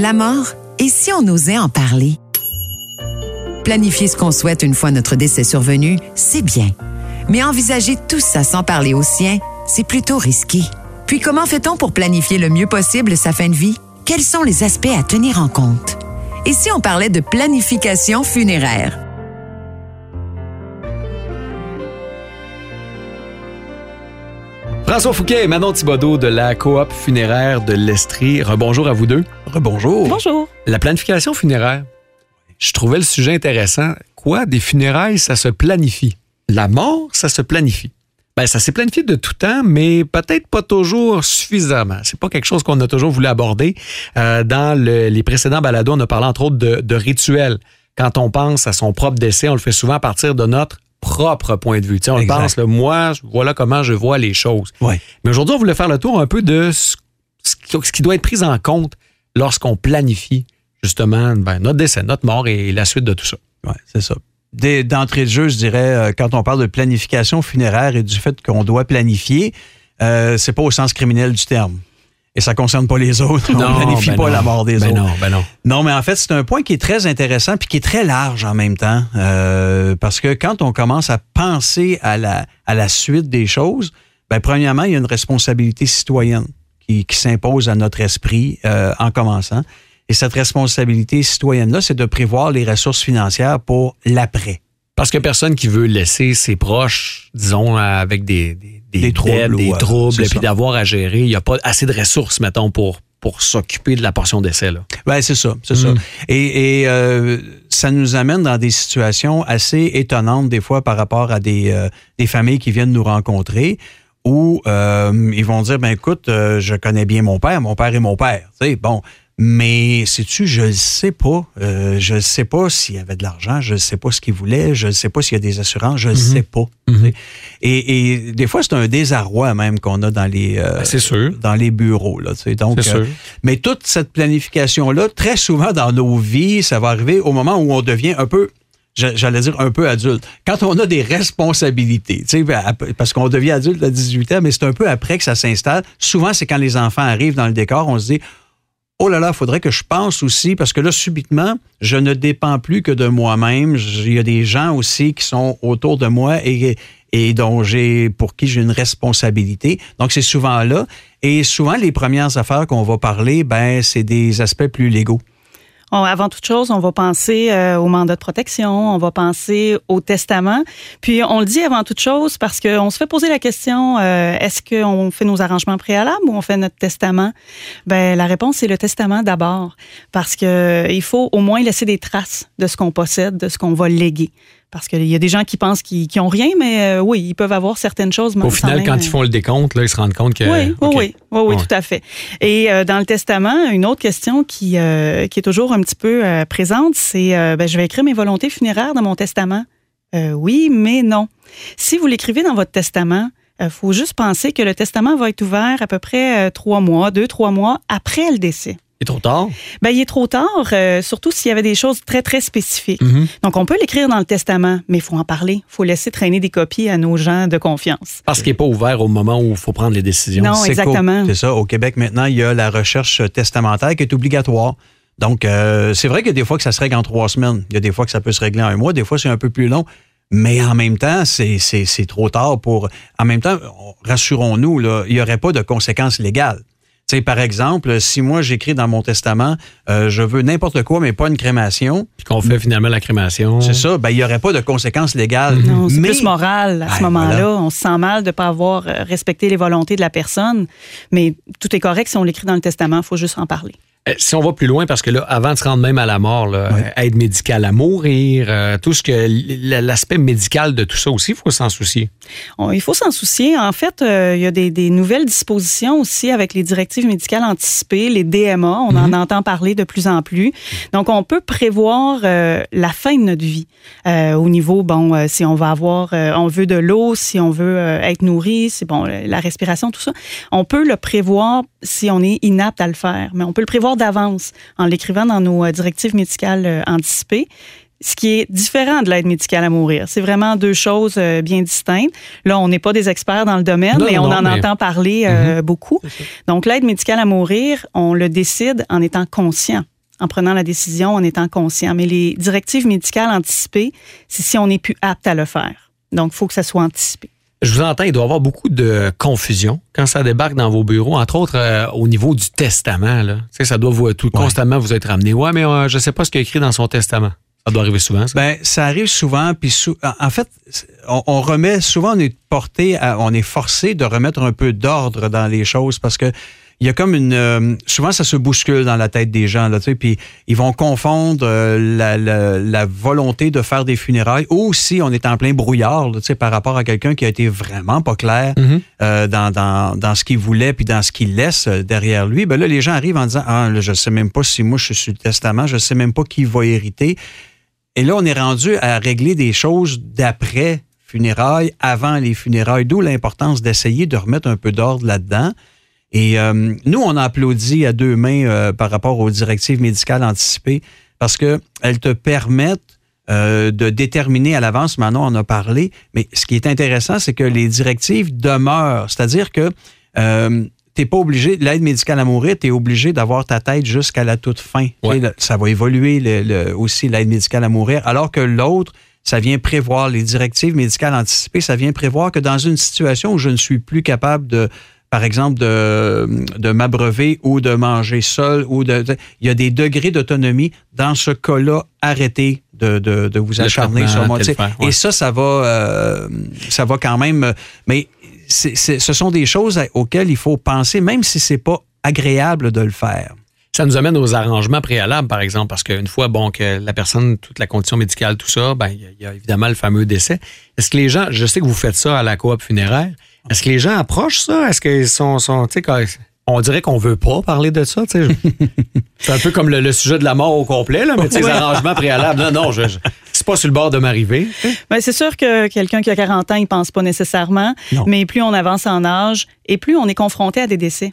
La mort, et si on osait en parler? Planifier ce qu'on souhaite une fois notre décès survenu, c'est bien. Mais envisager tout ça sans parler aux siens, c'est plutôt risqué. Puis comment fait-on pour planifier le mieux possible sa fin de vie? Quels sont les aspects à tenir en compte? Et si on parlait de planification funéraire? François Fouquet et Manon Thibodeau de la coop funéraire de l'Estrie. Rebonjour à vous deux. Rebonjour. Bonjour. La planification funéraire. Je trouvais le sujet intéressant. Quoi, des funérailles, ça se planifie? La mort, ça se planifie. Ben, ça s'est planifié de tout temps, mais peut-être pas toujours suffisamment. C'est pas quelque chose qu'on a toujours voulu aborder. Euh, dans le- les précédents balados, on a parlé entre autres de, de rituels. Quand on pense à son propre décès, on le fait souvent à partir de notre propre point de vue. Tu sais, on Exact. pense, là, moi, voilà comment je vois les choses. Ouais. Mais aujourd'hui, on voulait faire le tour un peu de ce, ce qui, doit être pris en compte lorsqu'on planifie justement ben, notre décès, notre mort et la suite de tout ça. Ouais, c'est ça. D'entrée de jeu, je dirais, euh, quand on parle de planification funéraire et du fait qu'on doit planifier, euh, c'est pas au sens criminel du terme. Et ça concerne pas les autres. on planifie ben pas non. la mort des Ben autres. non, ben non. Non, mais en fait, c'est un point qui est très intéressant puis qui est très large en même temps. Euh, parce que quand on commence à penser à la, à la suite des choses, ben, premièrement, il y a une responsabilité citoyenne qui, qui s'impose à notre esprit euh, en commençant. Et cette responsabilité citoyenne-là, c'est de prévoir les ressources financières pour l'après. Parce que personne qui veut laisser ses proches, disons, avec des, des, des Des troubles dettes, des euh, troubles, et puis d'avoir à gérer. Il n'y a pas assez de ressources, mettons, pour, pour s'occuper de la portion d'essai. Là. Ben, c'est ça, c'est ça. Et, et, euh, ça nous amène dans des situations assez étonnantes des fois par rapport à des, euh, des familles qui viennent nous rencontrer où euh, ils vont dire, ben écoute, je connais bien mon père, mon père est mon père. Tu sais, bon, mais sais-tu, je ne sais pas. Euh, je ne sais pas s'il y avait de l'argent, je ne sais pas ce qu'il voulait, je ne sais pas s'il y a des assurances, je ne sais pas. sais. Et, et des fois, c'est un désarroi même qu'on a dans les, euh, Ben, sûr. dans les bureaux. Là. Donc, C'est euh, sûr. mais toute cette planification-là, très souvent dans nos vies, ça va arriver au moment où on devient un peu, j'a- j'allais dire un peu adulte. Quand on a des responsabilités, ben, parce qu'on devient adulte à 18 ans, mais c'est un peu après que ça s'installe. Souvent, c'est quand les enfants arrivent dans le décor, on se dit, oh là là, faudrait que je pense aussi, parce que là, subitement, je ne dépends plus que de moi-même. Il y a des gens aussi qui sont autour de moi et, et dont j'ai, pour qui j'ai une responsabilité. Donc, c'est souvent là. Et souvent, les premières affaires qu'on va parler, ben, c'est des aspects plus légaux. On- avant toute chose, on va penser euh, au mandat de protection, on va penser au testament. Puis on le dit avant toute chose parce qu'on se fait poser la question euh, est-ce qu'on fait nos arrangements préalables ou on fait notre testament? Ben la réponse c'est le testament d'abord parce que euh, il faut au moins laisser des traces de ce qu'on possède, de ce qu'on va léguer. Parce qu'il y a des gens qui pensent qu'ils qu'ils ont rien, mais euh, oui, ils peuvent avoir certaines choses. Au final, même, quand euh, ils font le décompte, là, ils se rendent compte que. oui, oui, oui, oui, Ouais. tout à fait. Et euh, dans le testament, une autre question qui, qui est toujours un petit peu présente, c'est ben, je vais écrire mes volontés funéraires dans mon testament. Oui, mais non. Si vous l'écrivez dans votre testament, il faut juste penser que le testament va être ouvert à peu près trois mois, deux, trois mois après le décès. C'est trop tard. Ben, il est trop tard, euh, surtout s'il y avait des choses très, très spécifiques. Mhm. Donc, on peut l'écrire dans le testament, mais il faut en parler. Il faut laisser traîner des copies à nos gens de confiance. Parce qu'il n'est pas ouvert au moment où il faut prendre les décisions. Non, exactement. C'est ça. Au Québec, maintenant, il y a la recherche testamentaire qui est obligatoire. Donc, euh, c'est vrai qu'il y a des fois que ça se règle en trois semaines. Il y a des fois que ça peut se régler en un mois. Des fois, c'est un peu plus long. Mais en même temps, c'est c'est- c'est trop tard pour... En même temps, on- rassurons-nous, là, il n'y aurait pas de conséquences légales. Sais, par exemple, si moi j'écris dans mon testament, euh, je veux n'importe quoi, mais pas une crémation, Puis qu'on fait finalement la crémation. c'est ça, ben, il n'y aurait pas de conséquences légales. Non, c'est Mais- plus moral à ce Ben, moment-là. voilà. On se sent mal de ne pas avoir euh, respecté les volontés de la personne, mais tout est correct si on l'écrit dans le testament, il faut juste en parler. Euh, Si on va plus loin, parce que là, avant de se rendre même à la mort, là, Ouais. euh, aide médicale à mourir, euh, tout ce que l'aspect médical de tout ça aussi, il faut s'en soucier. On- il faut s'en soucier. En fait, euh, il y a des, des nouvelles dispositions aussi avec les directives médicales anticipées, les DMA. On en entend parler de plus en plus. Donc, on peut prévoir euh, la fin de notre vie au niveau, bon, si on va avoir, on veut de l'eau, si on veut être nourri, si bon, la respiration, tout ça. On peut le prévoir si on est inapte à le faire, mais on peut le prévoir d'avance en l'écrivant dans nos euh, directives médicales euh, anticipées. ce qui est différent de l'aide médicale à mourir. C'est vraiment deux choses euh, bien distinctes. Là, on n'est pas des experts dans le domaine, Non, mais on non, en mais- entend parler euh, beaucoup. Donc, l'aide médicale à mourir, on le décide en étant conscient, en prenant la décision en étant conscient. Mais les directives médicales anticipées, c'est si on n'est plus apte à le faire. Donc, il faut que ça soit anticipé. Je vous entends, il doit y avoir beaucoup de confusion quand ça débarque dans vos bureaux, entre autres euh, au niveau du testament. Là. Tu sais, ça doit vous, tout, constamment vous être ramené. Ouais, mais euh, je ne sais pas ce qu'il y a écrit dans son testament. Ça doit arriver souvent, ça. Ben, ça arrive souvent, puis sou- en- en fait, on, on remet souvent, on est porté, à- on est forcé de remettre un peu d'ordre dans les choses parce que il y a comme une, euh, souvent ça se bouscule dans la tête des gens là, tu sais, puis ils vont confondre euh, la, la- la volonté de faire des funérailles ou si on est en plein brouillard, là, tu sais, par rapport à quelqu'un qui a été vraiment pas clair Mhm. euh, dans, dans, dans ce qu'il voulait puis dans ce qu'il laisse derrière lui, ben là, les gens arrivent en disant Ah, là, je sais même pas si moi je suis sur le testament, je sais même pas qui va hériter. Et là, on est rendu à régler des choses d'après funérailles, avant les funérailles, d'où l'importance d'essayer de remettre un peu d'ordre là-dedans. Et euh, nous, on a applaudi à deux mains euh, par rapport aux directives médicales anticipées parce qu'elles te permettent euh, de déterminer à l'avance, Manon en a parlé, mais ce qui est intéressant, c'est que les directives demeurent. C'est-à-dire que euh, tu n'es pas obligé, l'aide médicale à mourir, tu es obligé d'avoir ta tête jusqu'à la toute fin. Ouais. Ça va évoluer le- le- aussi l'aide médicale à mourir, alors que l'autre, ça vient prévoir, les directives médicales anticipées, ça vient prévoir que dans une situation où je ne suis plus capable de, par exemple, de, de m'abreuver ou de manger seul, ou de, de- il y a des degrés d'autonomie. Dans ce cas-là, arrêtez de, de, de vous acharner sur moi. ouais. Et ça, ça va, euh, ça va quand même. Mais c'est- c'est- ce sont des choses auxquelles il faut penser, même si c'est pas agréable de le faire. Ça nous amène aux arrangements préalables, par exemple, parce qu'une fois, bon, que la personne, toute la condition médicale, tout ça, ben, il y, a évidemment le fameux décès. Est-ce que les gens, je sais que vous faites ça à la coop funéraire, est-ce que les gens approchent ça? Est-ce qu'ils sont, sont tu sais, quand- on dirait qu'on veut pas parler de ça. C'est un peu comme le, le sujet de la mort au complet, là, mais les arrangements préalables, non, non, je, je- c'est pas sur le bord de m'arriver. Ben, c'est sûr que quelqu'un qui a 40 ans, il pense pas nécessairement, Non. mais plus on avance en âge et plus on est confronté à des décès.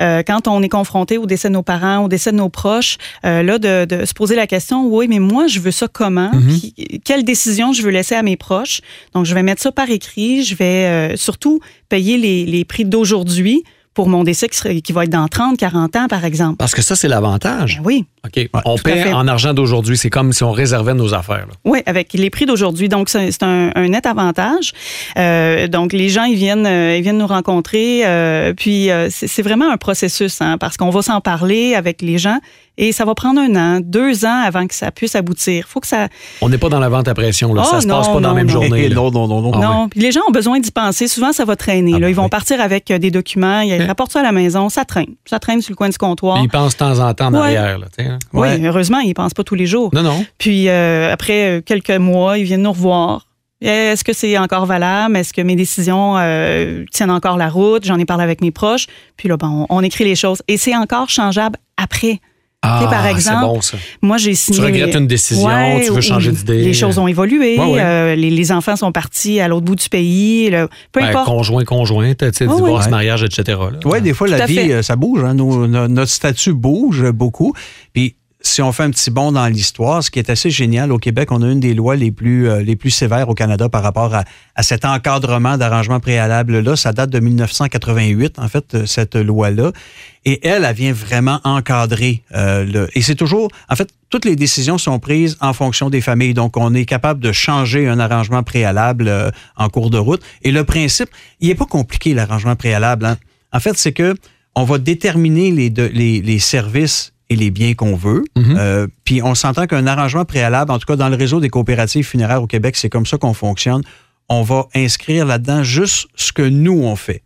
Euh, quand on est confronté au décès de nos parents, au décès de nos proches, euh, là, de, de se poser la question, oui, mais moi, je veux ça comment? Puis, quelle décision je veux laisser à mes proches? Donc, je vais mettre ça par écrit. Je vais euh, surtout payer les, les prix d'aujourd'hui pour mon décès qui, va être dans 30, 40 ans, par exemple. Parce que ça, c'est l'avantage. Ben oui. OK. on paie en argent d'aujourd'hui. C'est comme si on réservait nos affaires. là. Oui, avec les prix d'aujourd'hui. Donc, c'est un, un net avantage. Euh, donc, les gens, ils viennent, euh, ils viennent nous rencontrer. euh, puis, c'est c'est vraiment un processus, hein, parce qu'on va s'en parler avec les gens et ça va prendre un an, deux ans avant que ça puisse aboutir. faut que ça... On n'est pas dans la vente à pression. Là. Oh, ça se passe non, pas dans la même non. journée. là. non, non, non, non. Ah non, puis les gens ont besoin d'y penser. Souvent, ça va traîner. Ah là. ben Ils vont oui. partir avec euh, des documents, ils Ok. rapportent ça à la maison, ça traîne. Ça traîne sur le coin du comptoir. Puis ils pensent de temps en temps en Ouais. arrière. Là, hein. Oui, heureusement, ils pensent pas tous les jours. Non, non. Puis euh, après euh, quelques mois, ils viennent nous revoir. Est-ce que c'est encore valable? Est-ce que mes décisions euh, tiennent encore la route? J'en ai parlé avec mes proches. Puis là, ben, on, on écrit les choses. Et c'est encore changeable après. Ah, par exemple, c'est bon, ça. Moi, j'ai signé. Tu regrettes une décision, Ouais, tu veux changer d'idée. Les choses ont évolué. Ouais, ouais. euh, les, les enfants sont partis à l'autre bout du pays. là. peu Ben, importe. conjoint, conjointe, tu sais, divorce, ouais. mariage, etc. Oui, des fois, Tout la vie, fait. euh, ça bouge. Hein. Nos- no- notre statut bouge beaucoup. Puis, si on fait un petit bond dans l'histoire, ce qui est assez génial, au Québec, on a une des lois les plus, euh, les plus sévères au Canada par rapport à, à cet encadrement d'arrangement préalable-là. Ça date de 1988, en fait, euh, cette loi-là. Et elle, elle vient vraiment encadrer euh, le. Et c'est toujours, en fait, toutes les décisions sont prises en fonction des familles. Donc, on est capable de changer un arrangement préalable en cours de route. Et le principe, il n'est pas compliqué l'arrangement préalable. hein. En fait, c'est que on va déterminer les, de- les, les services et les biens qu'on veut. Mhm. Euh, puis on s'entend qu'un arrangement préalable, en tout cas dans le réseau des coopératives funéraires au Québec, c'est comme ça qu'on fonctionne. On va inscrire là-dedans juste ce que nous on fait.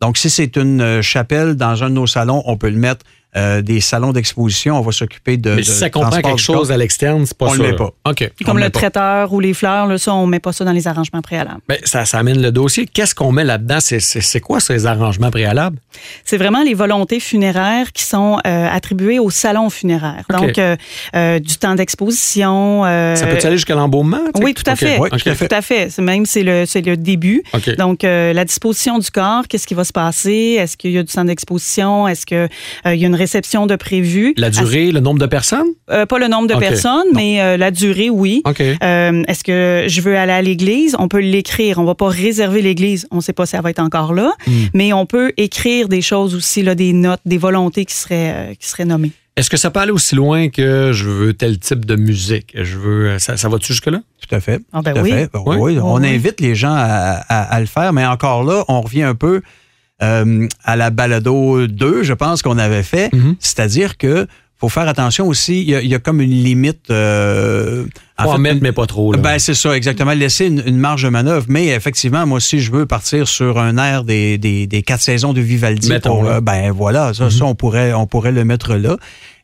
Donc, si c'est une euh, chapelle dans un de nos salons, on peut le mettre euh, des salons d'exposition. On va s'occuper de. Mais de si ça comprend quelque chose à l'externe, c'est pas On ça. le met pas. OK. Comme on le traiteur ou les fleurs, là, ça, on met pas ça dans les arrangements préalables. Ben, ça, ça amène le dossier. Qu'est-ce qu'on met là-dedans? C'est, c'est, c'est quoi ces arrangements préalables? C'est vraiment les volontés funéraires qui sont euh, attribuées au salon funéraire. Donc, euh, euh, du temps d'exposition. euh, Ça peut aller jusqu'à l'embaumement? Oui, tout à fait. Oui, tout à fait. Même c'est le c'est le début. OK. Donc euh, la disposition du corps, qu'est-ce qui va se passer? Est-ce qu'il y a du temps d'exposition? Est-ce que euh, il y a une réception de prévu. La durée, le nombre de personnes? Euh, pas le nombre de personnes, mais euh, la durée, oui. OK. Euh, Est-ce que je veux aller à l'église? On peut l'écrire. On va pas réserver l'église. On sait pas si elle va être encore là, Hmm. mais on peut écrire des choses aussi, là, des notes, des volontés qui seraient, euh, qui seraient nommées. Est-ce que ça peut aller aussi loin que je veux tel type de musique? Je veux. Ça, ça va-tu jusque-là? Tout à fait. Ah ben Tout à oui. fait. Ben Oui. oui, on Oui. invite les gens à, à- à le faire, mais encore là, on revient un peu euh, à la balado 2, je pense qu'on avait fait. Mhm. C'est-à-dire que faut faire attention aussi, il y a, il y a comme une limite. Euh, Faut en fait, mettre, mais pas trop. Là. Ben, c'est ça, exactement. Laisser une, une marge de manœuvre. Mais effectivement, moi, si je veux partir sur un air des, des, des quatre saisons de Vivaldi, Mettons pour, euh, ben voilà, ça, Mhm. ça, on pourrait, on pourrait le mettre là.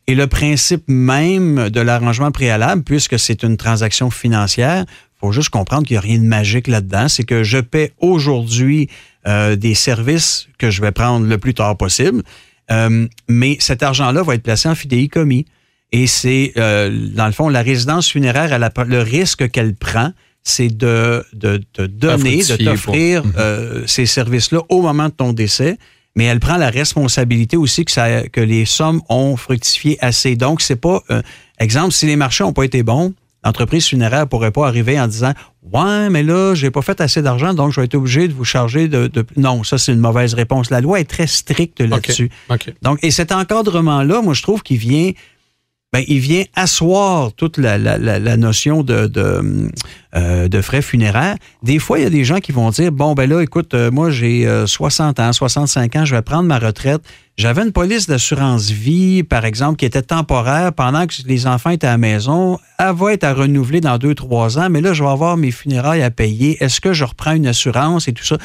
Et le principe même de l'arrangement préalable, puisque c'est une transaction financière, faut juste comprendre qu'il n'y a rien de magique là-dedans. C'est que je paie aujourd'hui euh, des services que je vais prendre le plus tard possible. Euh, mais cet argent-là va être placé en fidéicommis. Et c'est, euh, dans le fond, la résidence funéraire, elle a- le risque qu'elle prend, c'est de, de te donner, de t'offrir pour- euh, ces services-là au moment de ton décès. Mais elle prend la responsabilité aussi que, ça, que les sommes ont fructifié assez. Donc, c'est pas. exemple, si les marchés n'ont pas été bons, l'entreprise funéraire pourrait pas arriver en disant Ouais, mais là, j'ai pas fait assez d'argent, donc je vais être obligé de vous charger de. de- Non, ça, c'est une mauvaise réponse. La loi est très stricte là-dessus. Donc, et cet encadrement-là, moi, je trouve qu'il vient, ben, il vient asseoir toute la, notion euh, de frais funéraires. Des fois, il y a des gens qui vont dire, bon, ben là, écoute, euh, moi, j'ai euh, 60 ans, 65 ans, je vais prendre ma retraite. J'avais une police d'assurance vie, par exemple, qui était temporaire pendant que les enfants étaient à la maison. Elle va être à renouveler dans deux, trois ans, mais là, je vais avoir mes funérailles à payer. Est-ce que je reprends une assurance et tout ça?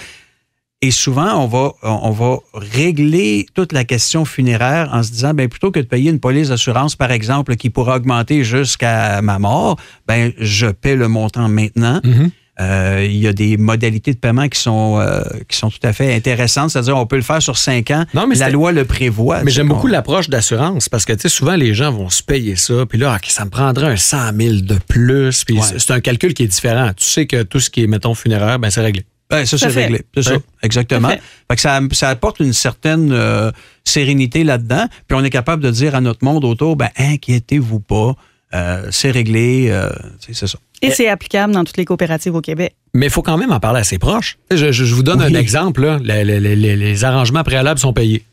Et souvent, on va, on va régler toute la question funéraire en se disant, ben plutôt que de payer une police d'assurance, par exemple, qui pourra augmenter jusqu'à ma mort, ben je paie le montant maintenant. Mhm. Euh, il y a des modalités de paiement qui sont, euh, qui sont tout à fait intéressantes. C'est-à-dire, on peut le faire sur cinq ans. Non, mais la loi le prévoit. Mais j'aime beaucoup l'approche d'assurance parce que, tu sais, souvent, les gens vont se payer ça. Puis là, ça me prendrait un 100 000 de plus. Puis Ouais. c'est- c'est un calcul qui est différent. Tu sais que tout ce qui est, mettons, funéraire, ben c'est réglé. Ben, ça, c'est réglé. C'est ça, Ouais. exactement. Tout à fait. Fait que ça, ça apporte une certaine euh, sérénité là-dedans. Puis on est capable de dire à notre monde autour, ben, inquiétez-vous pas, euh, c'est réglé. euh, c'est ça. Et c'est applicable dans toutes les coopératives au Québec. Mais il faut quand même en parler à ses proches. Je, je- je vous donne Oui. un exemple. Là. Les- les- les- les arrangements préalables sont payés.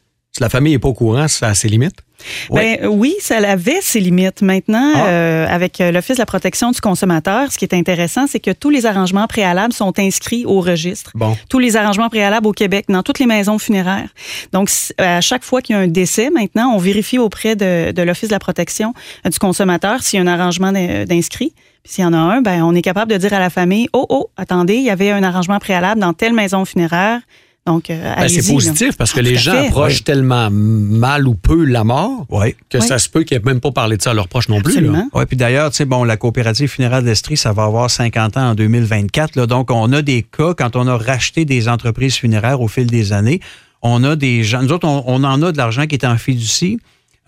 La famille n'est pas au courant, ça a ses limites? Ouais. Ben, oui, ça avait ses limites. Maintenant, Ah. euh, avec euh, l'Office de la protection du consommateur, ce qui est intéressant, c'est que tous les arrangements préalables sont inscrits au registre. Bon. Tous les arrangements préalables au Québec, dans toutes les maisons funéraires. Donc, à chaque fois qu'il y a un décès, maintenant, on vérifie auprès de, de l'Office de la protection du consommateur s'il y a un arrangement d'in- d'inscrit. Puis s'il y en a un, ben, on est capable de dire à la famille, oh, oh, attendez, il y avait un arrangement préalable dans telle maison funéraire. Donc, euh, Ben, c'est là. positif parce que Ah, les gens fait. approchent tellement mal ou peu la mort Oui. que Oui. ça se peut qu'ils n'aient même pas parlé de ça à leurs proches non plus. Oui, puis d'ailleurs, tu sais, bon, la coopérative funéraire d'Estrie, ça va avoir 50 ans en 2024. Là, donc, on a des cas, quand on a racheté des entreprises funéraires au fil des années, on a des gens, nous autres, on, on en a de l'argent qui est en fiducie.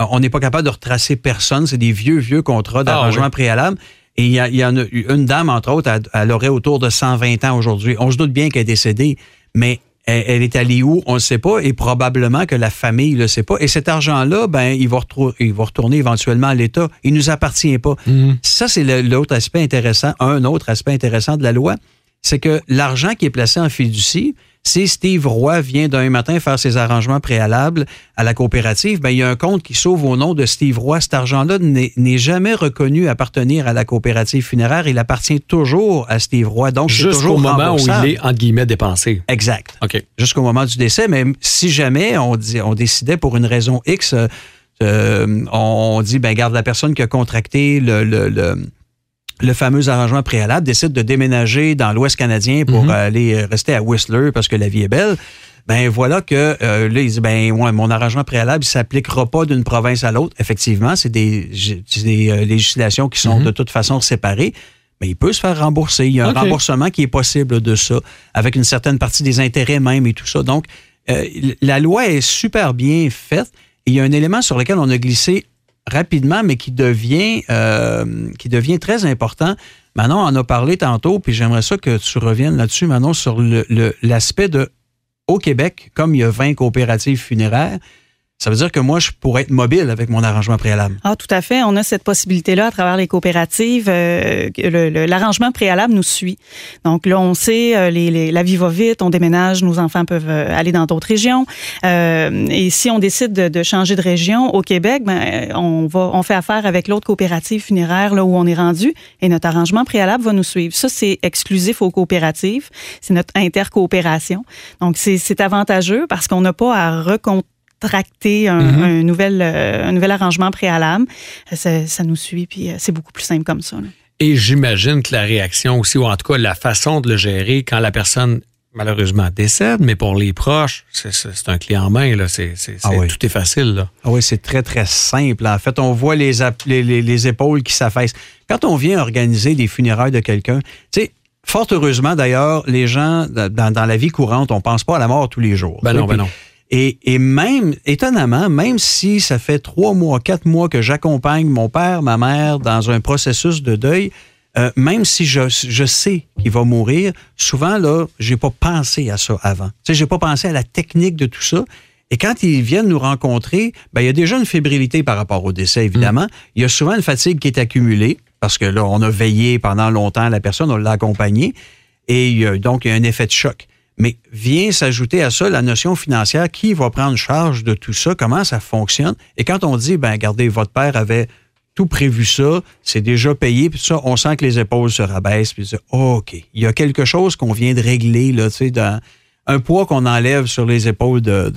Euh, On n'est pas capable de retracer personne. C'est des vieux, vieux contrats d'arrangement oui. préalable. Et il y, en a eu une dame, entre autres, elle, elle aurait autour de 120 ans aujourd'hui. On se doute bien qu'elle est décédée, mais elle, elle est allée où? On ne sait pas et probablement que la famille ne le sait pas. Et cet argent-là, ben, il va, retrou- il va retourner éventuellement à l'État. Il ne nous appartient pas. Mhm. Ça, c'est l'autre aspect intéressant, un autre aspect intéressant de la loi, c'est que l'argent qui est placé en fiducie, si Steve Roy vient d'un matin faire ses arrangements préalables à la coopérative, ben, il y a un compte qui s'ouvre au nom de Steve Roy. Cet argent-là n'est jamais reconnu appartenir à la coopérative funéraire. Il appartient toujours à Steve Roy. Donc, Jusqu'au moment où il est, entre guillemets, dépensé. Exact OK. jusqu'au moment du décès. Mais si jamais on, dit- on décidait pour une raison X, euh, euh, on dit, ben garde la personne qui a contracté le, le, le, le fameux arrangement préalable, décide de déménager dans l'Ouest canadien pour Mhm. aller rester à Whistler parce que la vie est belle. Ben voilà que euh, là, il dit, ben ouais, mon arrangement préalable, il s'appliquera pas d'une province à l'autre. Effectivement, c'est des, des euh, législations qui sont Mhm. de toute façon séparées. Mais il peut se faire rembourser. Il y a un remboursement qui est possible de ça, avec une certaine partie des intérêts même et tout ça. Donc, euh, la loi est super bien faite. Et il y a un élément sur lequel on a glissé rapidement, mais qui devient, euh, qui devient très important. Manon en a parlé tantôt, puis j'aimerais ça que tu reviennes là-dessus, Manon, sur le- le- l'aspect de, au Québec, comme il y a 20 coopératives funéraires, ça veut dire que moi, je pourrais être mobile avec mon arrangement préalable. Ah, tout à fait. On a cette possibilité-là à travers les coopératives. Euh, L'arrangement préalable nous suit. Donc là, on sait, euh, les, les, la vie va vite, on déménage, nos enfants peuvent euh, aller dans d'autres régions. Euh, et si on décide de, de, changer de région au Québec, ben, on va, on fait affaire avec l'autre coopérative funéraire là où on est rendu, et notre arrangement préalable va nous suivre. Ça, c'est exclusif aux coopératives. C'est notre intercoopération. Donc c'est avantageux parce qu'on n'a pas à recompter tracter un, mm -hmm. un nouvel, euh, un nouvel arrangement préalable. Ça, ça nous suit, puis euh, c'est beaucoup plus simple comme ça. Là. Et j'imagine que la réaction aussi, ou en tout cas la façon de le gérer quand la personne malheureusement décède, mais pour les proches, c'est un clé en main. Là. Ah oui. Tout est facile. Là. Ah oui, c'est très, très simple. En fait, on voit les, les, les, les épaules qui s'affaissent. Quand on vient organiser des funérailles de quelqu'un, tu sais, fort heureusement d'ailleurs, les gens, dans, dans, la vie courante, on pense pas à la mort tous les jours. Ben non, ben non. Et, et, même, étonnamment, même si ça fait trois mois, quatre mois que j'accompagne mon père, ma mère dans un processus de deuil, euh, même si je, je sais qu'il va mourir, souvent, là, j'ai pas pensé à ça avant. Tu sais, j'ai pas pensé à la technique de tout ça. Et quand ils viennent nous rencontrer, ben, il y a déjà une fébrilité par rapport au décès, évidemment. Mmh. Il y a souvent une fatigue qui est accumulée, parce que là, on a veillé pendant longtemps la personne, on l'a accompagnée. Et a, donc, il y a un effet de choc. Mais vient s'ajouter à ça la notion financière. Qui va prendre charge de tout ça? Comment ça fonctionne? Et quand on dit, ben, regardez, votre père avait tout prévu ça, c'est déjà payé, puis ça, on sent que les épaules se rabaissent, puis oh, OK, il y a quelque chose qu'on vient de régler, là, tu sais, un poids qu'on enlève sur les épaules de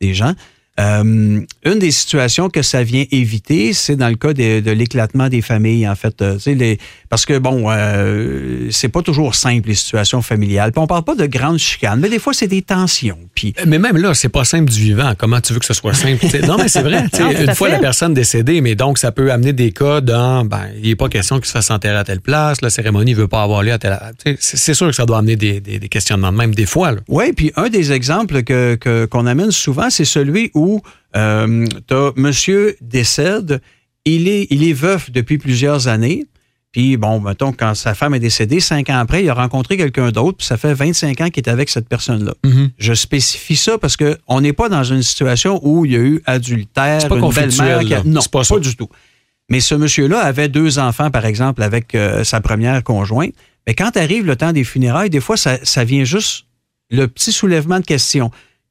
des gens. Euh, une des situations que ça vient éviter, c'est dans le cas de, de l'éclatement des familles, en fait. Euh, les, parce que, bon, euh, c'est pas toujours simple, les situations familiales. Puis on parle pas de grandes chicanes, mais des fois, c'est des tensions. Puis... Mais même là, c'est pas simple du vivant. Comment tu veux que ce soit simple? non, mais c'est vrai. non, une fois fait. la personne décédée, mais donc, ça peut amener des cas dans, ben, il n'est pas question qu'il se fasse enterrer à telle place, la cérémonie ne veut pas avoir lieu à telle... C'est sûr que ça doit amener des, des, des questionnements, même des fois. Oui, puis un des exemples que qu'on que, amène souvent, c'est celui où euh, t'as monsieur décède, il est, il est veuf depuis plusieurs années. Puis, bon, mettons, quand sa femme est décédée, cinq ans après, il a rencontré quelqu'un d'autre, puis ça fait 25 ans qu'il est avec cette personne-là. Mm -hmm. Je spécifie ça parce qu'on n'est pas dans une situation où il y a eu adultère, pas une belle-mère. A... Non, pas, pas du tout. Mais ce monsieur-là avait deux enfants, par exemple, avec euh, sa première conjointe. Mais quand arrive le temps des funérailles, des fois, ça, ça vient juste le petit soulèvement de questions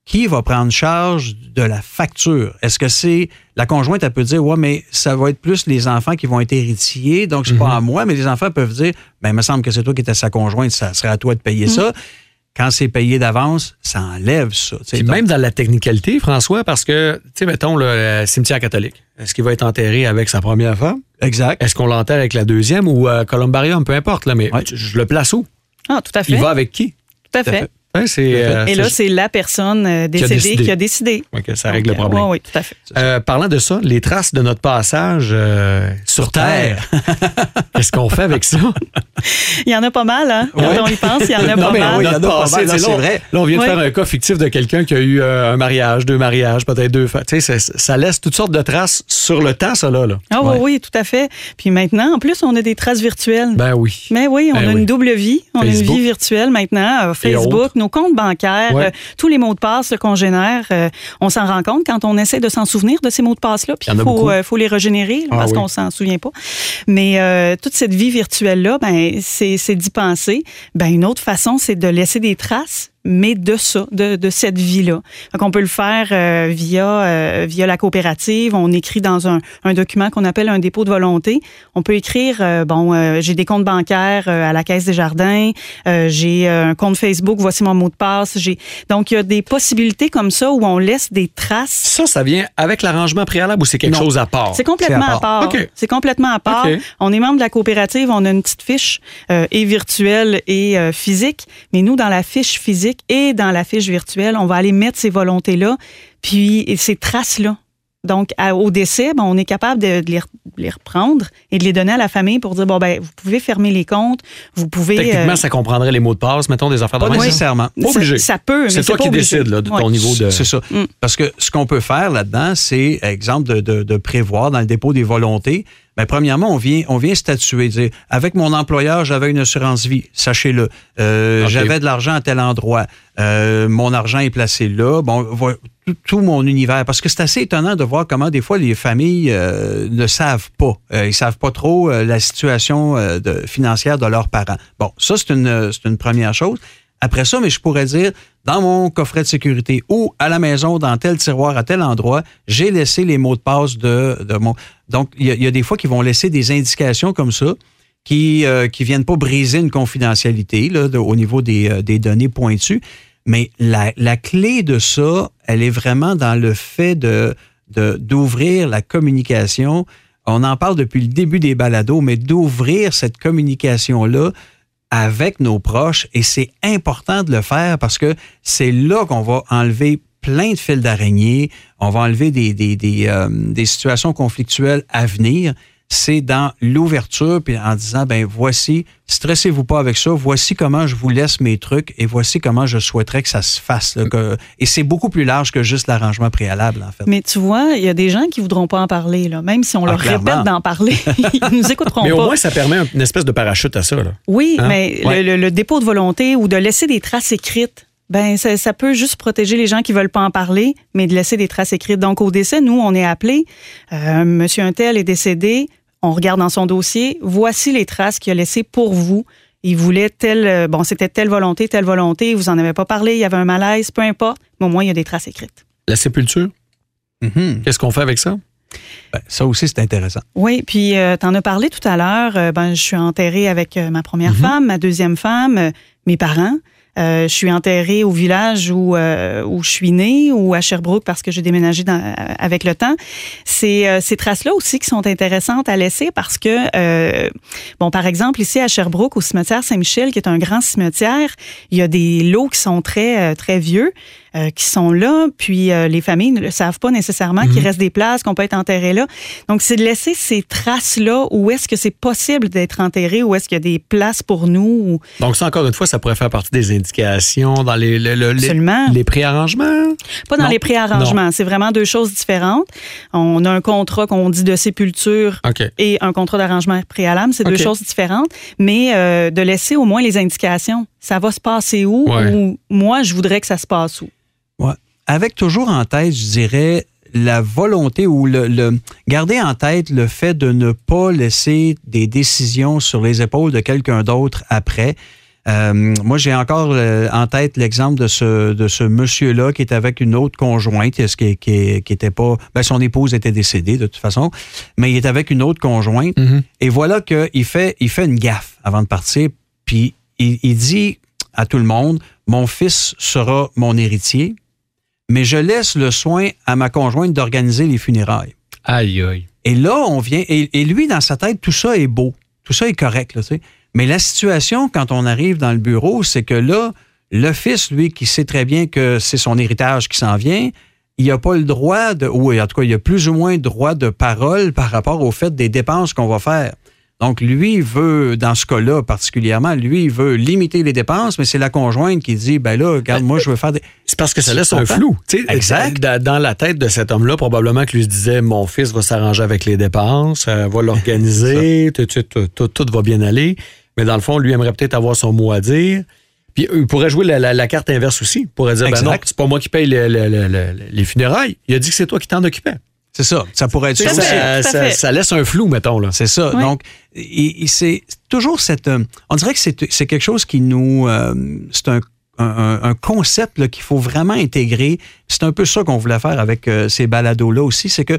qui va prendre charge de la facture? Est-ce que c'est la conjointe, elle peut dire, ouais, mais ça va être plus les enfants qui vont être héritiers, donc c'est mm -hmm. pas à moi, mais les enfants peuvent dire, ben, il me semble que c'est toi qui étais sa conjointe, ça serait à toi de payer mm -hmm. ça. Quand c'est payé d'avance, ça enlève ça. Puis donc... même dans la technicalité, François, parce que, tu sais, mettons, le cimetière catholique, est-ce qu'il va être enterré avec sa première femme? Exact. Est-ce qu'on l'enterre avec la deuxième ou euh, columbarium, peu importe, là, mais ouais. je le place où? Ah, tout à fait. Il va avec qui? Tout à fait. Fait. Ouais, euh, et là, c'est la personne euh, décédée qui a décidé. Qui a décidé. Okay, ça règle Donc, le problème. Oui, oui, tout à fait. Euh, parlant de ça, les traces de notre passage euh, sur Terre, qu'est-ce qu'on fait avec ça? il y en a pas mal, hein? Quand ouais. on y pense, il y en a non, pas mal. Oui, il y en a pas mal, c'est vrai. Là, on vient de faire un cas fictif de quelqu'un qui a eu un mariage, deux mariages, peut-être deux. Tu sais, ça laisse toutes sortes de traces sur le temps, ça, là. là. Ah ouais. oui, tout à fait. Puis maintenant, en plus, on a des traces virtuelles. Ben oui. Mais oui, on ben a oui. une double vie. On Facebook. a une vie virtuelle maintenant. Facebook, nos comptes bancaires. Ouais. Euh, tous les mots de passe qu'on génère, euh, on s'en rend compte quand on essaie de s'en souvenir de ces mots de passe-là. Puis il faut, euh, faut, les régénérer ah, parce oui. qu'on s'en souvient pas. Mais toute cette vie virtuelle-là, ben, c'est d'y penser. Ben, une autre façon, c'est de laisser des traces mais de ça, de, de cette vie-là. Donc, on peut le faire euh, via, euh, via la coopérative. On écrit dans un, un document qu'on appelle un dépôt de volonté. On peut écrire, euh, bon, euh, j'ai des comptes bancaires euh, à la Caisse des Jardins, j'ai un compte Facebook, voici mon mot de passe. J'ai Donc, il y a des possibilités comme ça où on laisse des traces. Ça, ça vient avec l'arrangement préalable ou c'est quelque non. chose à part? C'est complètement à part. Okay. C'est complètement à part. Okay. On est membre de la coopérative, on a une petite fiche et virtuelle et physique, mais nous, dans la fiche physique, et dans la fiche virtuelle, on va aller mettre ces volontés-là, puis ces traces-là. Donc, à, au décès, ben, on est capable de, de, les, de, les, reprendre et de les donner à la famille pour dire, bon, ben, vous pouvez fermer les comptes, vous pouvez... Techniquement, euh... ça comprendrait les mots de passe, mettons, des affaires de Pas nécessairement. Pas obligé. Ça, ça peut, mais c'est toi qui décides là, de ouais. ton niveau de... C'est ça. Mm. Parce que ce qu'on peut faire là-dedans, c'est, exemple, de, de, de, prévoir dans le dépôt des volontés, Ben, premièrement, on vient, on vient statuer, dire, avec mon employeur, j'avais une assurance vie, sachez-le. Euh. J'avais de l'argent à tel endroit. Euh, mon argent est placé là. Bon, tout, tout mon univers. Parce que c'est assez étonnant de voir comment des fois les familles euh, ne savent pas. Ils savent pas trop la situation de- financière de leurs parents. Bon, ça, c'est une, une première chose. Après ça, mais je pourrais dire, dans mon coffret de sécurité ou à la maison, dans tel tiroir, à tel endroit, j'ai laissé les mots de passe de, de mon... Donc, il y, a- des fois qui vont laisser des indications comme ça qui ne qui viennent pas briser une confidentialité là, au niveau des, euh, des données pointues. Mais la, la clé de ça, elle est vraiment dans le fait de- d'ouvrir la communication. On en parle depuis le début des balados, mais d'ouvrir cette communication-là avec nos proches. Et c'est important de le faire parce que c'est là qu'on va enlever plein de fils d'araignée, on va enlever des, des, des, euh, des situations conflictuelles à venir. C'est dans l'ouverture, puis en disant, ben voici, stressez-vous pas avec ça, voici comment je vous laisse mes trucs et voici comment je souhaiterais que ça se fasse. là, que- et c'est beaucoup plus large que juste l'arrangement préalable, en fait. Mais tu vois, il y a des gens qui voudront pas en parler, là. même si on Ah, leur clairement. répète d'en parler. Ils nous écouteront Mais pas. au moins, ça permet une espèce de parachute à ça. Là. Oui, Hein? mais Ouais. le, le- le dépôt de volonté ou de laisser des traces écrites, ben ça, ça peut juste protéger les gens qui veulent pas en parler, mais de laisser des traces écrites. Donc au décès, nous, on est appelé, euh, Monsieur Untel est décédé, on regarde dans son dossier, voici les traces qu'il a laissées pour vous. Il voulait telle, euh, bon, c'était telle volonté, telle volonté, vous en avez pas parlé, il y avait un malaise, peu importe, mais au moins il y a des traces écrites. La sépulture, Mhm. qu'est-ce qu'on fait avec ça? Ben, ça aussi, c'est intéressant. Oui, puis euh, tu en as parlé tout à l'heure. euh, ben, je suis enterrée avec euh, ma première femme, ma deuxième femme, euh, mes parents. Euh, je suis enterrée au village où, euh, où je suis née ou à Sherbrooke parce que j'ai déménagé dans- euh, avec le temps. C'est euh, ces traces-là aussi qui sont intéressantes à laisser parce que, bon, par exemple, ici à Sherbrooke, au cimetière Saint-Michel, qui est un grand cimetière, il y a des lots qui sont très, très vieux, qui sont là, puis les familles ne le savent pas nécessairement qu'il reste des places, qu'on peut être enterré là. Donc, c'est de laisser ces traces-là où est-ce que c'est possible d'être enterré, où est-ce qu'il y a des places pour nous. ou- Donc, ça, encore une fois, ça pourrait faire partie des indications dans les, le- le- les, Absolument. les préarrangements? Pas dans Non. les préarrangements. C'est vraiment deux choses différentes. On a un contrat qu'on dit de sépulture et un contrat d'arrangement préalable. C'est deux choses différentes. Mais euh, de laisser au moins les indications. Ça va se passer où Ouais. ou moi, je voudrais que ça se passe où? Ouais. Avec toujours en tête, je dirais, la volonté ou le, le- garder en tête le fait de ne pas laisser des décisions sur les épaules de quelqu'un d'autre après. Euh, moi, j'ai encore euh, en tête l'exemple de ce, de ce monsieur-là qui est avec une autre conjointe, ce qui, qui, qui était pas. Ben, son épouse était décédée de toute façon, mais il est avec une autre conjointe. Mhm. Et voilà qu'il fait, il fait une gaffe avant de partir, puis il, il dit à tout le monde Mon fils sera mon héritier, mais je laisse le soin à ma conjointe d'organiser les funérailles. Aïe, aïe. Et là, on vient. Et, et lui, dans sa tête, tout ça est beau. Tout ça est correct, là, tu sais. Mais la situation, quand on arrive dans le bureau, c'est que là, le fils, lui, qui sait très bien que c'est son héritage qui s'en vient, il n'a pas le droit de. Ou en tout cas, il a plus ou moins droit de parole par rapport au fait des dépenses qu'on va faire. Donc, lui il veut, dans ce cas-là particulièrement, lui, il veut limiter les dépenses, mais c'est la conjointe qui dit, ben là, regarde, moi, je veux faire des... C'est parce que ça laisse un flou. Exact. Dans, la tête de cet homme-là, probablement que lui se disait Mon fils va s'arranger avec les dépenses, euh, va l'organiser, tout, tout, tout, tout- tout va bien aller. Mais dans le fond, lui aimerait peut-être avoir son mot à dire. Puis euh, il pourrait jouer la, la- la carte inverse aussi. Il pourrait dire Ben non, c'est pas moi qui paye le- le- le- le- les funérailles. Il a dit que c'est toi qui t'en occupais. C'est ça. Ça pourrait être ça aussi. ça, laisse un flou, mettons. Là. C'est ça. Donc, il- il- c'est toujours cette. euh, on dirait que c'est quelque chose qui nous. euh, c'est un, un- un concept là, qu'il faut vraiment intégrer. C'est un peu ça qu'on voulait faire avec euh, ces balados-là aussi. C'est que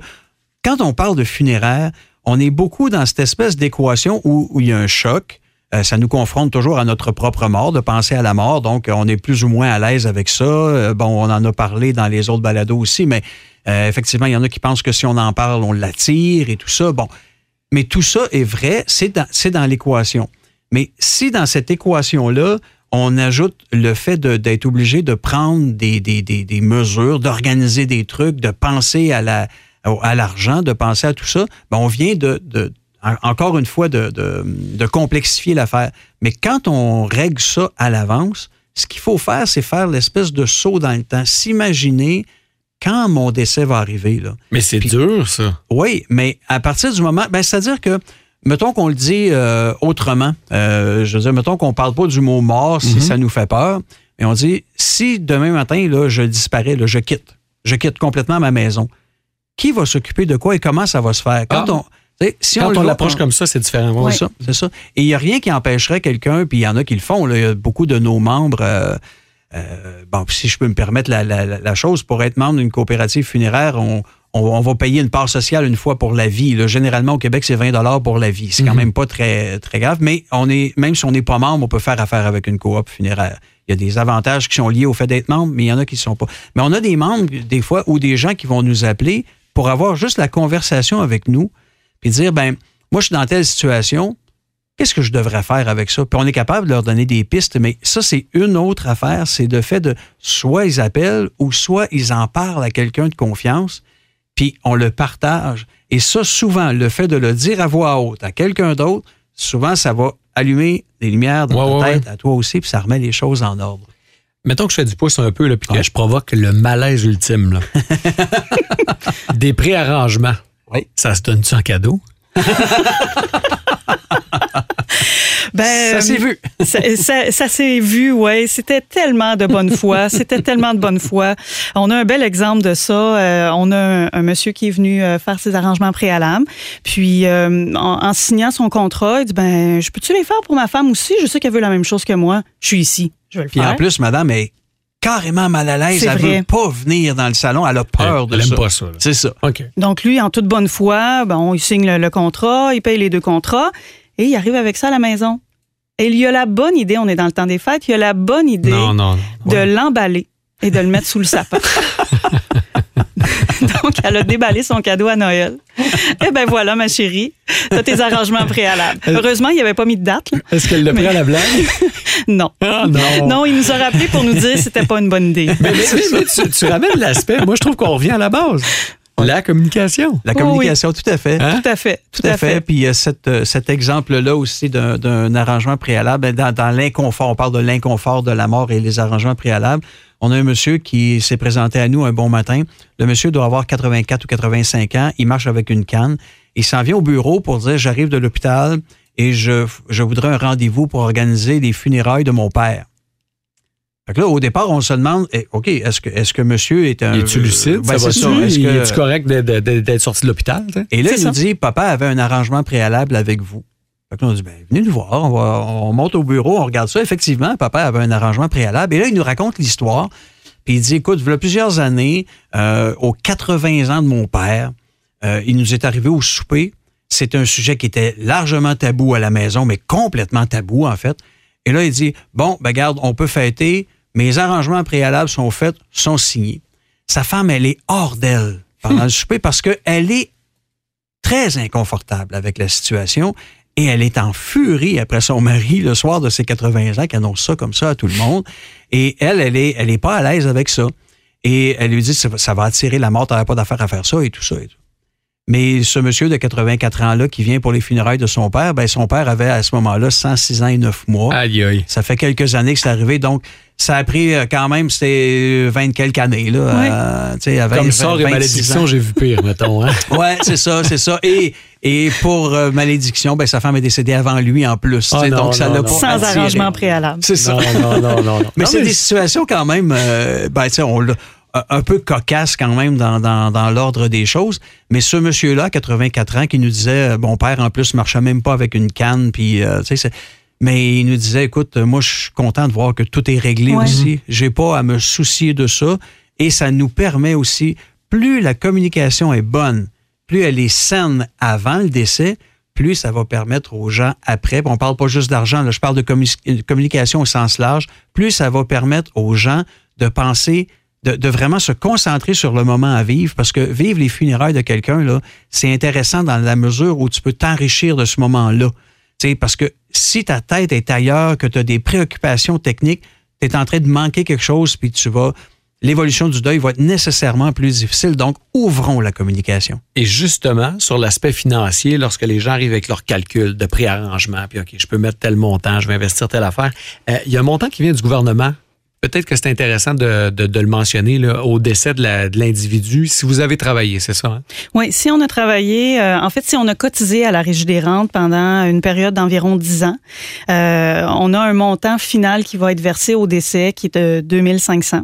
quand on parle de funéraire, on est beaucoup dans cette espèce d'équation où, où il y a un choc. Euh, ça nous confronte toujours à notre propre mort, de penser à la mort. Donc, on est plus ou moins à l'aise avec ça. Euh, bon, on en a parlé dans les autres balados aussi, mais euh, effectivement, il y en a qui pensent que si on en parle, on l'attire et tout ça. Bon, mais tout ça est vrai, c'est dans, l'équation. Mais si dans cette équation-là, on ajoute le fait d'être obligé de prendre des, mesures, d'organiser des trucs, de penser à l'argent, de penser à tout ça, ben on vient de, encore une fois de, de, de complexifier l'affaire. Mais quand on règle ça à l'avance, ce qu'il faut faire, c'est faire l'espèce de saut dans le temps, s'imaginer quand mon décès va arriver. Là. Mais c'est dur, ça. Oui, mais à partir du moment, ben, c'est-à-dire que, mettons qu'on le dit euh, autrement, euh, je veux dire, mettons qu'on parle pas du mot mort si ça nous fait peur, mais on dit, si demain matin, là, je disparais, là, je quitte, je quitte complètement ma maison, qui va s'occuper de quoi et comment ça va se faire? Quand Ah. on, si Quand on l'approche comme ça, c'est différent. ouais. c'est ça, c'est ça. Et il n'y a rien qui empêcherait quelqu'un, puis il y en a qui le font, là, il y a beaucoup de nos membres, euh, euh, bon, si je peux me permettre la, la- la- la chose, pour être membre d'une coopérative funéraire, on, on, on va payer une part sociale une fois pour la vie. là. Généralement, au Québec, c'est 20 pour la vie. C'est quand Mhm. même pas très, très grave, mais on est, même si on n'est pas membre, on peut faire affaire avec une coop funéraire. Il y a des avantages qui sont liés au fait d'être membre, mais il y en a qui ne sont pas. Mais on a des membres, des fois, ou des gens qui vont nous appeler pour avoir juste la conversation avec nous, puis dire, ben, moi, je suis dans telle situation, qu'est-ce que je devrais faire avec ça? Puis on est capable de leur donner des pistes, mais ça, c'est une autre affaire. C'est de fait de soit ils appellent ou soit ils en parlent à quelqu'un de confiance, puis on le partage. Et ça, souvent, le fait de le dire à voix haute à quelqu'un d'autre, souvent, ça va allumer des lumières dans Ouais, ta ouais, tête, à toi aussi, puis ça remet les choses en ordre. Mettons que je fais du pouce un peu, là, puis que je provoque le malaise ultime. Là. Des préarrangements. Oui. Ça se donne-tu en cadeau? Ben, ça s'est vu. Ça, ça- ça s'est vu, oui. C'était tellement de bonne foi. C'était tellement de bonne foi. On a un bel exemple de ça. Euh, on a un, un monsieur qui est venu euh, faire ses arrangements préalables. Puis, euh, en, en signant son contrat, il dit, ben, je peux-tu les faire pour ma femme aussi? Je sais qu'elle veut la même chose que moi. Je suis ici. Je vais le Puis faire. en plus, madame est carrément mal à l'aise. Elle vrai. veut pas venir dans le salon. Elle a peur Elle de aime ça. pas ça. C'est ça. Donc, lui, en toute bonne foi, bon, il signe le, le contrat, il paye les deux contrats et il arrive avec ça à la maison. Et il y a la bonne idée, on est dans le temps des fêtes, il y a la bonne idée Non, non, non. de Ouais. l'emballer et de le mettre sous le sapin. Donc, elle a déballé son cadeau à Noël. Eh ben voilà, ma chérie, t'as tes arrangements préalables. Heureusement, il n'y avait pas mis de date. là. Est-ce qu'elle l'a pris à la blague? Non. Ah, non. Non, il nous a rappelé pour nous dire que c'était pas une bonne idée. Mais, mais- mais- mais tu, tu ramènes l'aspect. Moi, je trouve qu'on revient à la base. La communication. La Oh, communication, tout à fait. Hein? Tout à fait. Tout à fait. Puis il y a cette, euh, cet exemple-là aussi d'un- d'un arrangement préalable. Ben, Dans, dans l'inconfort, on parle de l'inconfort de la mort et les arrangements préalables. On a un monsieur qui s'est présenté à nous un bon matin. Le monsieur doit avoir 84 ou 85 ans. Il marche avec une canne. Il s'en vient au bureau pour dire J'arrive de l'hôpital et je, je voudrais un rendez-vous pour organiser les funérailles de mon père. Fait que là, au départ, on se demande eh, OK, est-ce que, est-ce que monsieur est un. Es-tu lucide? Ben, ça c'est ça. Est-ce que- Es-tu correct d'être sorti de l'hôpital? et là, il nous dit, papa avait un arrangement préalable avec vous. Fait que là, on dit, ben, venez nous voir, on, va, on monte au bureau, on regarde ça. Effectivement, papa avait un arrangement préalable. Et là, il nous raconte l'histoire. Puis il dit, écoute, il y a plusieurs années, euh, aux 80 ans de mon père, euh, il nous est arrivé au souper. C'est un sujet qui était largement tabou à la maison, mais complètement tabou, en fait. Et là, il dit, bon, ben, garde, on peut fêter. Mes arrangements préalables sont faits, sont signés. Sa femme, elle est hors d'elle pendant le souper parce qu'elle est très inconfortable avec la situation et elle est en furie après son mari le soir de ses 80 ans qui annonce ça comme ça à tout le monde. Et elle, elle est, elle est pas à l'aise avec ça. Et elle lui dit, ça, va- ça va attirer la mort, t'aurais pas d'affaire à faire ça et tout ça et tout. Mais ce monsieur de 84 ans-là qui vient pour les funérailles de son père, ben son père avait à ce moment-là 106 ans et 9 mois. Aïe, aïe. Ça fait quelques années que c'est arrivé, donc ça a pris euh, quand même, c'était 20 quelques années. Là, Oui. euh, tu sais, avec Comme 20, sort et 26 malédiction, j'ai vu pire, mettons. Hein? Ouais, c'est ça, c'est ça. Et, et pour euh, malédiction, ben, sa femme est décédée avant lui en plus. non, donc ça non, l'a non. pas Sans attiré. arrangement préalable. C'est ça. Non, non, non, non. non. Mais c'est des situations quand même, euh, ben, tu sais, on l'a un- peu cocasse quand même dans, dans, dans l'ordre des choses. Mais ce monsieur-là, 84 ans, qui nous disait, mon père en plus marchait même pas avec une canne, puis euh, tu sais, c'est- mais il nous disait, écoute, euh, moi je suis content de voir que tout est réglé Ouais. aussi. J'ai pas à me soucier de ça. Et ça nous permet aussi, plus la communication est bonne, plus elle est saine avant le décès, plus ça va permettre aux gens après, on parle pas juste d'argent, là, je parle de commu- communication au sens large, plus ça va permettre aux gens de penser, de, de vraiment se concentrer sur le moment à vivre, parce que vivre les funérailles de quelqu'un, là, c'est intéressant dans la mesure où tu peux t'enrichir de ce moment-là. Tu sais, parce que si ta tête est ailleurs, que tu as des préoccupations techniques, tu es en train de manquer quelque chose, puis tu vas. L'évolution du deuil va être nécessairement plus difficile. Donc, ouvrons la communication. Et justement, sur l'aspect financier, lorsque les gens arrivent avec leurs calculs de préarrangement, puis OK, je peux mettre tel montant, je vais investir telle affaire, euh, il y a un montant qui vient du gouvernement peut-être que c'est intéressant de, le mentionner au décès de l'individu, si vous avez travaillé, c'est ça? Hein? Oui, si on a travaillé, euh, en fait, si on a cotisé à la Régie des rentes pendant une période d'environ 10 ans, euh, on a un montant final qui va être versé au décès qui est de 2500.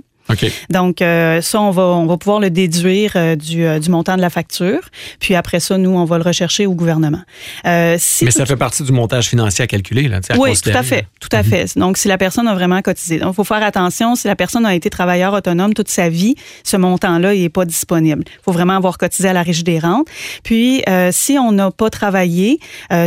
Donc, euh, ça, on va, on va pouvoir le déduire euh, du, euh, du, montant de la facture. Puis après ça, nous, on va le rechercher au gouvernement. Si Mais ça fait partie du montage financier à calculer, là, à Oui, tout à fait. Tout à mhm. fait. Donc, si la personne a vraiment cotisé. Donc, il faut faire attention. Si la personne a été travailleur autonome toute sa vie, ce montant-là, il n'est pas disponible. Il faut vraiment avoir cotisé à la Régie des rentes. Puis, si on n'a pas travaillé,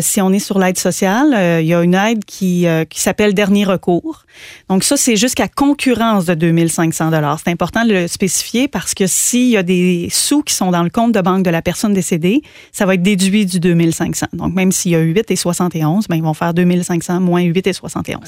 si on est sur l'aide sociale, il y a une aide qui, qui s'appelle dernier recours. Donc, ça, c'est jusqu'à concurrence de 2500 c'est important de le spécifier parce que s'il y a des sous qui sont dans le compte de banque de la personne décédée, ça va être déduit du 2500. Donc, même s'il y a 8 et 71, ben, ils vont faire 2500 moins 8 et 71.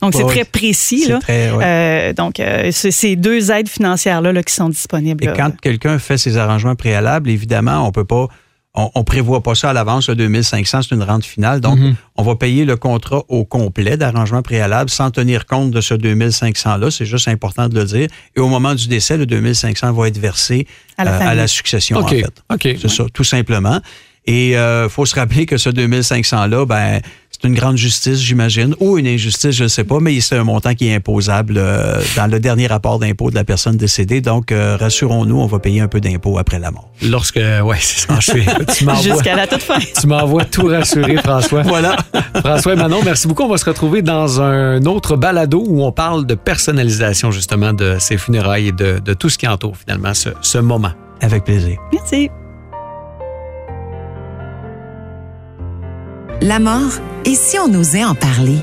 Donc, c'est très précis. Là. Euh, donc, euh, c'est ces deux aides financières-là là, qui sont disponibles. Et quand quelqu'un fait ses arrangements préalables, évidemment, on peut pas on, on prévoit pas ça à l'avance, le 2500, c'est une rente finale. Donc, mhm. on va payer le contrat au complet d'arrangement préalable sans tenir compte de ce 2500-là. C'est juste important de le dire. Et au moment du décès, le 2500 va être versé à la, euh, succession, en fait. C'est ça, tout simplement. Et il euh, faut se rappeler que ce 2500-là, ben, c'est une grande justice, j'imagine, ou une injustice, je ne sais pas, mais c'est un montant qui est imposable euh, dans le dernier rapport d'impôt de la personne décédée. Donc, euh, rassurons-nous, on va payer un peu d'impôt après la mort. Lorsque, ouais, c'est ça, je suis. Jusqu'à la toute fin. Tu m'envoies tout rassurer, François. voilà. François et Manon, merci beaucoup. On va se retrouver dans un autre balado où on parle de personnalisation, justement, de ces funérailles et de, de tout ce qui entoure, finalement, ce, ce moment. Avec plaisir. Merci. La mort, et si on osait en parler?